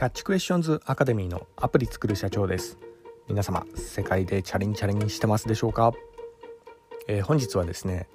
キャッチクエスチョンズアカデミーのアプリ作る社長です。皆様世界でチャリンチャリンしてますでしょうか、えー、本日はですね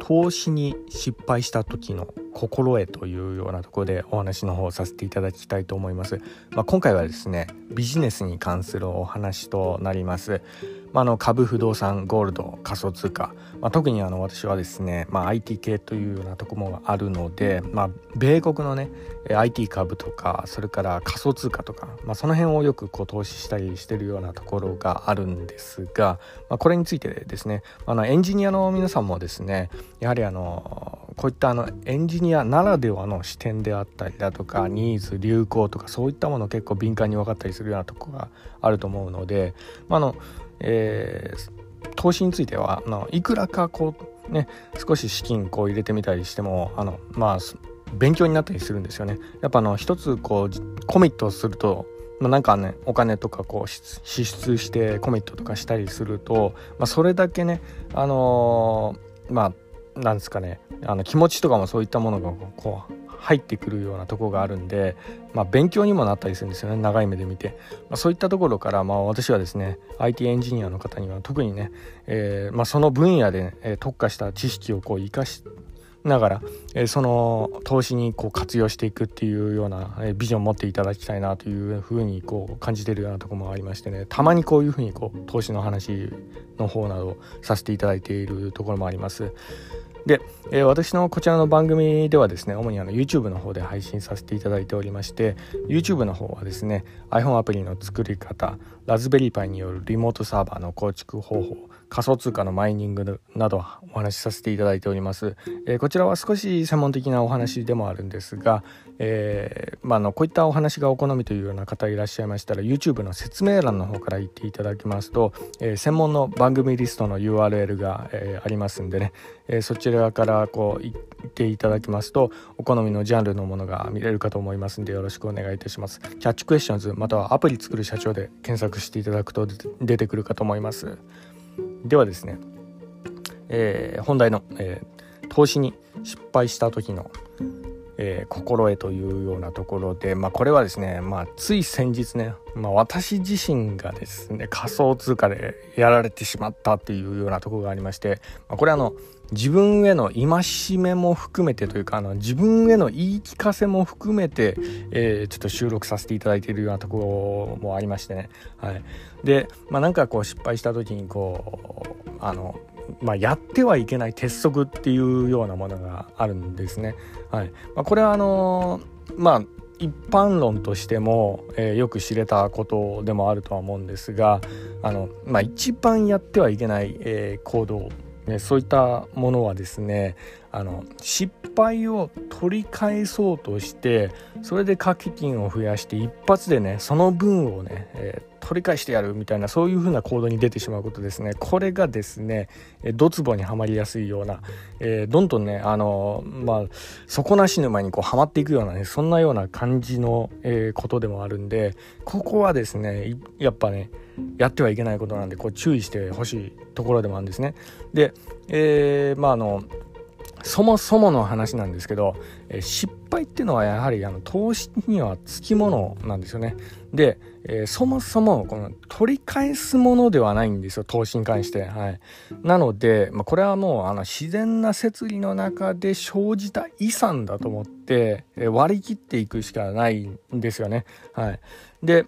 投資に失敗した時の心得というようなところでお話の方をさせていただきたいと思います、まあ、今回はですねビジネスに関するお話となります。まあ、の株不動産ゴールド仮想通貨、まあ、特にあの私はですね、まあ、IT 系というようなところもあるので、まあ、米国のね IT 株とかそれから仮想通貨とか、まあ、その辺をよくこう投資したりしてるようなところがあるんですが、まあ、これについてですねあのエンジニアの皆さんもですねやはりあのこういったあのエンジニアならではの視点であったりだとかニーズ流行とかそういったものを結構敏感に分かったりするようなところがあると思うので、まあ、あのえー、投資についてはあのいくらかこうね少し資金こう入れてみたりしてもあのまあ勉強になったりするんですよね。やっぱあの一つこうコミットするとまあ、なんかねお金とかこう支出してコミットとかしたりすると、まあ、それだけねあのー、まあなんですかねあの気持ちとかもそういったものがこう入ってくるようなとこがあるんで、まあ、勉強にもなったりするんですよね長い目で見て、まあ、そういったところから、まあ、私はですね IT エンジニアの方には特にね、えーまあ、その分野で、え特化した知識をこう生かしながら、えー、その投資にこう活用していくっていうような、えー、ビジョンを持っていただきたいなというふうにこう感じてるようなところもありましてねたまにこういうふうにこう投資の話の方などさせていただいているところもあります。で、えー、私のこちらの番組ではですね主にあの YouTube の方で配信させていただいておりまして YouTube の方はですね iPhone アプリの作り方ラズベリーパイによるリモートサーバーの構築方法仮想通貨のマイニングなどお話しさせていただいております、えー、こちらは少し専門的なお話でもあるんですが、えー、まあ、のこういったお話がお好みというような方いらっしゃいましたら YouTube の説明欄の方から言っていただきますと、えー、専門の番組リストの URL が、えありますんでね、えそちらからこう行っていただきますとお好みのジャンルのものが見れるかと思いますんでよろしくお願いいたします。キャッチクエスチョンズまたはアプリ作る社長で検索していただくと出てくるかと思います。ではですね、えー、本題の、えー、投資に失敗した時の、えー、心得というようなところで、まあ、これはですね、まあ、つい先日ね、まあ、私自身がですね仮想通貨でやられてしまったっていうようなところがありまして、まあ、これあの自分への戒めも含めてというかあの自分への言い聞かせも含めて、えー、ちょっと収録させていただいているようなところもありましてね、はい、で、まあ、なんかこう失敗した時にこうあのまあ、やってはいけない鉄則っていうようなものがあるんですね。はいまあ、これはあのまあ一般論としても、えー、よく知れたことでもあるとは思うんですがあの、まあ、一番やってはいけない、えー、行動ね、そういったものはですねあの失敗を取り返そうとしてそれで掛け金を増やして一発でねその分をね、えー、取り返してやるみたいなそういう風な行動に出てしまうことですねこれがですねドツボにはまりやすいような、えー、どんどんねあのまあ底なし沼にこうはまっていくようなねそんなような感じの、えー、ことでもあるんでここはですねやっぱねやってはいけないことなんでこう注意してほしいところでもあるんですね。で、えー、まああのそもそもの話なんですけど、え、失敗っていうのはやはりあの投資にはつきものなんですよね。で、えー、そもそもこの取り返すものではないんですよ投資に関して。はい、なので、まあ、これはもうあの自然な摂理の中で生じた遺産だと思って、えー、割り切っていくしかないんですよね。はい、で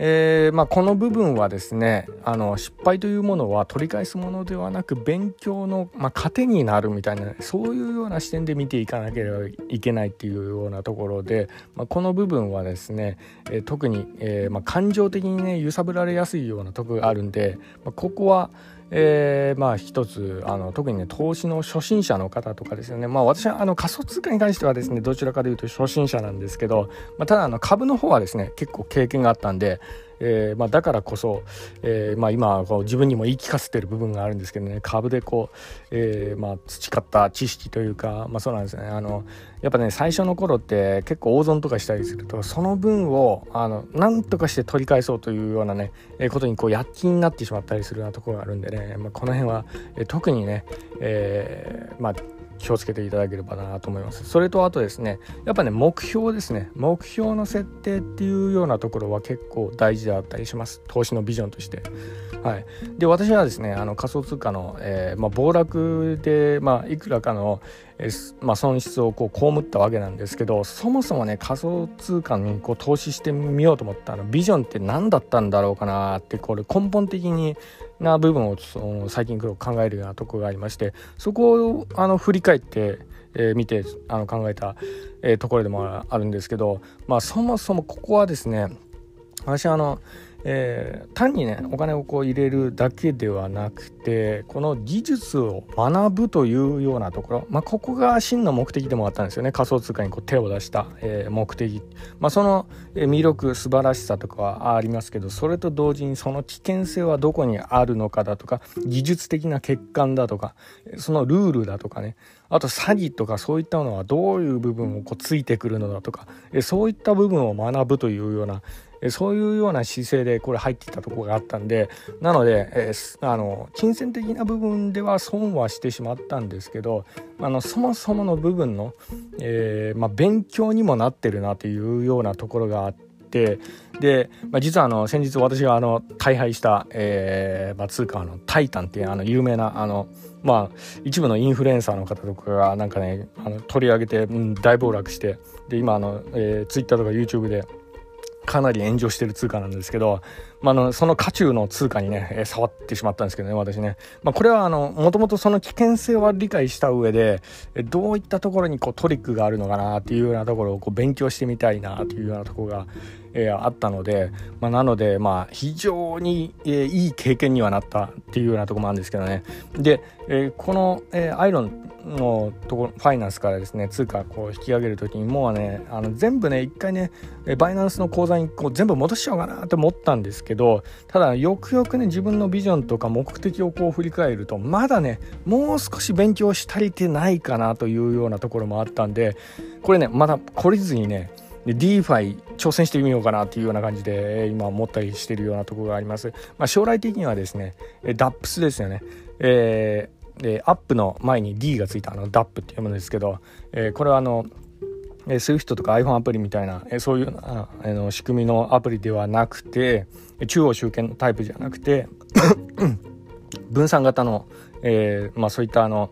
えー、まあ、この部分はですねあの失敗というものは取り返すものではなく勉強の、まあ、糧になるみたいなそういうような視点で見ていかなければいけないっていうようなところで、まあ、この部分はですね、えー、特に、えー、ま感情的にね揺さぶられやすいようなとこがあるんで、まここはえー、まあ一つあの特にね投資の初心者の方とかですよね。まあ私はあの仮想通貨に関してはですねどちらかというと初心者なんですけど、まあ、ただあの株の方はですね結構経験があったんでえーまあ、だからこそ、えーまあ、今こう自分にも言い聞かせてる部分があるんですけどね。株でこう、えーまあ、培った知識というか、まあ、そうなんですね。あのやっぱね最初の頃って結構大損とかしたりするとその分をあの何とかして取り返そうというようなね、え、ことにこう躍起になってしまったりするようなところがあるんでね、まあ、この辺は、え、特にね、え、まあ気をつけていただければなと思います。それとあとですねやっぱね目標ですね。目標の設定っていうようなところは結構大事であったりします。投資のビジョンとして。はい、で私はですねあの仮想通貨の、えーまあ、暴落で、まあ、いくらかの、まあ、損失をこう被ったわけなんですけどそもそもね仮想通貨にこう投資してみようと思ったあの。ビジョンって何だったんだろうかなってこれ根本的にな部分をその最近考えるようなとこがありましてそこをあの振り返ってえー、見てあの考えた、えー、ところでもあるんですけど、まあ、そもそもここはですね私あのえー、単にねお金をこう入れるだけではなくててこの技術を学ぶというようなところ、まあ、ここが真の目的でもあったんですよね。仮想通貨にこう手を出した、えー、目的、まあ、その魅力素晴らしさとかはありますけどそれと同時にその危険性はどこにあるのかだとか技術的な欠陥だとかそのルールだとかね。あと詐欺とかそういったものはどういう部分をこうついてくるのだとかそういった部分を学ぶというようなそういうような姿勢でこれ入ってたとこがあったんでなので、えー、あの金銭的な部分では損はしてしまったんですけどあのそもそもの部分の、えーまあ、勉強にもなってるなというようなところがあって。で、まあ、実はあの先日私があの大敗した、えーまあ、通貨の「タイタン」っていうあの有名なあのまあ一部のインフルエンサーの方とかがなんかねあの取り上げて、うん、大暴落してで今あの、えー、ツイッターとか YouTube でかなり炎上してる通貨なんですけど、まあ、のその渦中の通貨にね、えー、触ってしまったんですけどね私ね、まあ、これはあのもともとその危険性は理解した上でどういったところにこうトリックがあるのかなっていうようなところをこう勉強してみたいなというようなところが、えー、あったので、まあ、なのでまあ非常に、えー、いい経験にはなったっていうようなとこもあるんですけどね。で、えー、この、えー、アイロンのところファイナンスからですね通貨こう引き上げる時にもうねあの全部ね一回ねバイナンスの口座にこう全部戻しちゃおうかなと思ったんですけどけどただよくよくね自分のビジョンとか目的をこう振り返るとまだねもう少し勉強し足りてないかなというようなところもあったんでこれねまだ懲りずにね DeFi 挑戦してみようかなっていうような感じで今思ったりしてるようなところがあります。まあ、将来的にはですね DAPS ですよね。えーでアップの前に D がついたあの DAP って読むんですけど、えー、これはあの SWIFT とか iPhone アプリみたいな、えそういうあの仕組みのアプリではなくて中央集権のタイプじゃなくて 分散型の、えーまあ、そういったあの、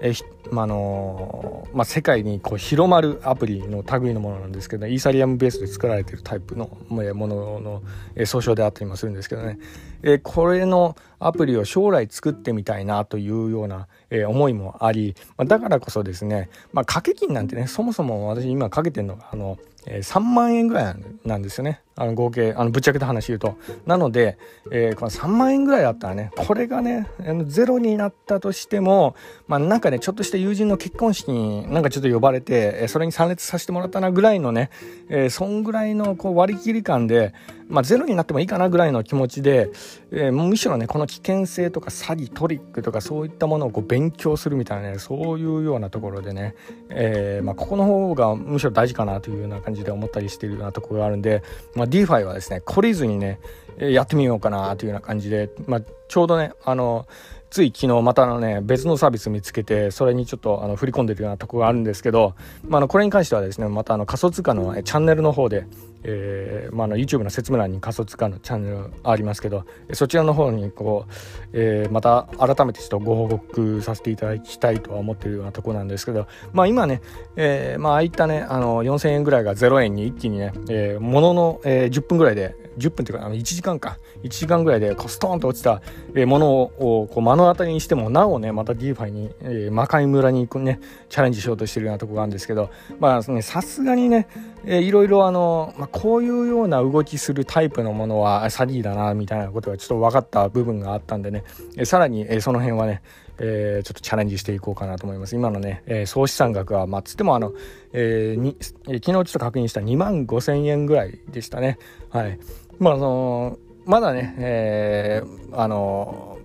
えーまあのまあ、世界にこう広まるアプリの類のものなんですけど、ね、イーサリアムベースで作られてるタイプのものの、え、総称であったりもするんですけどね、え、これのアプリを将来作ってみたいなというような、え、思いもあり、ま、だからこそですね、まあ、掛け金なんてねそもそも私今かけてるのがあの、え、3万円ぐらいなんですよね。あの合計あのぶっちゃけた話言うと。なので、えー、この3万円ぐらいだったらねこれがねゼロになったとしてもまあなんかねちょっとした友人の結婚式になんかちょっと呼ばれてそれに参列させてもらったなぐらいのね、えー、そんぐらいのこう割り切り感でまあゼロになってもいいかなぐらいの気持ちで、えー、むしろねこの危険性とか詐欺トリックとかそういったものをこう勉強するみたいなねそういうようなところでね、えー、まあ、ここの方がむしろ大事かなというような感じで思ったりしているようなところがあるんで、まあ、DeFi はですね懲りずにねやってみようかなというような感じで、まあ、ちょうどねあのつい昨日またのね別のサービス見つけてそれにちょっとあの振り込んでるようなとこがあるんですけど、まあ、のこれに関してはですねまたあの仮想通貨のチャンネルの方で、えーまあ、の YouTube の説明欄に仮想通貨のチャンネルありますけどそちらの方にこう、えー、また改めてちょっとご報告させていただきたいとは思ってるようなとこなんですけど、まあ、今ね、えーまああいったねあの4000円ぐらいが0円に一気にね、えー、ものの、えー、10分ぐらいで10分っていうかあの1時間か1時間ぐらいでこうストーンと落ちたものをこう目の当たりにしてもなおねまた DeFi に、えー、魔界村にねチャレンジしようとしてるようなところがあるんですけどまあさすがにね、え、いろいろあの、まあ、こういうような動きするタイプのものはサリーだなみたいなことがちょっと分かった部分があったんでね、えー、さらに、えー、その辺はねえー、ちょっとチャレンジしていこうかなと思います。今のね、えー、総資産額は、まあ、つってもあの、えー、に、えー、昨日ちょっと確認した2万5千円ぐらいでしたね。はい。まあ、あのまだね、えー、あの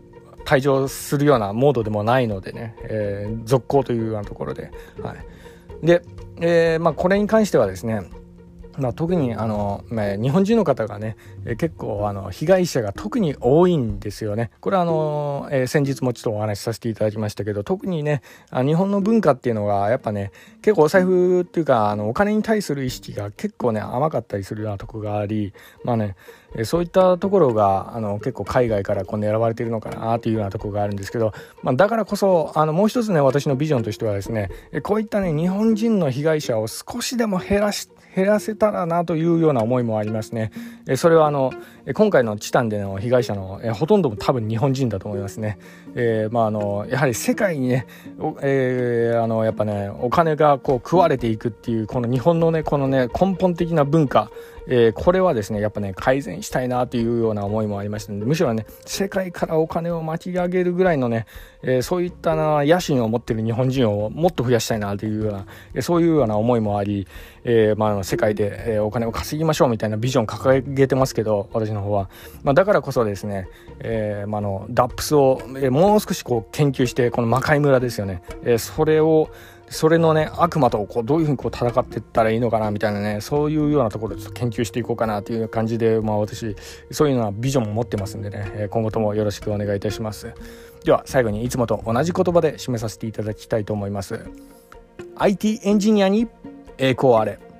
退場するようなモードでもないのでね、えー、続行というようなところで、はい。で、えー、まあ、これに関してはですね、まあ、特にあの、まあ、日本人の方がね、え結構あの被害者が特に多いんですよね。これはあの、えー、先日もちょっとお話しさせていただきましたけど特にねあ日本の文化っていうのがやっぱね結構お財布っていうかあのお金に対する意識が結構ね甘かったりするようなとこがありまあねえそういったところがあの結構海外からこう狙われてるのかなというようなとこがあるんですけど、まあ、だからこそあのもう一つね私のビジョンとしてはですねこういったね日本人の被害者を少しでも減らして減らせたらなというような思いもありますね。えそれはあの今回のチタンでの被害者のえほとんども多分日本人だと思いますね。えー、まああのやはり世界にね、えー、あのやっぱねお金がこう食われていくっていうこの日本のねこのね根本的な文化えー、これはですねやっぱね改善したいなというような思いもありましたのでむしろね世界からお金を巻き上げるぐらいのね、えー、そういったな野心を持ってる日本人をもっと増やしたいなというような、え、そういうような思いもあり、えまあ、世界で、えお金を稼ぎましょうみたいなビジョン掲げてますけど私の方は、まあ、だからこそですね、えまあのダップスを、えもう少しこう研究してこの魔界村ですよね、えそれをそれのね悪魔とこうどういうふうにこう戦っていったらいいのかなみたいなねそういうようなところでちょっと研究していこうかなという感じでまあ私そういうようなビジョンも持ってますんでね今後ともよろしくお願いいたします。では最後にいつもと同じ言葉で締めさせていただきたいと思います。IT エンジニアに栄光あれ。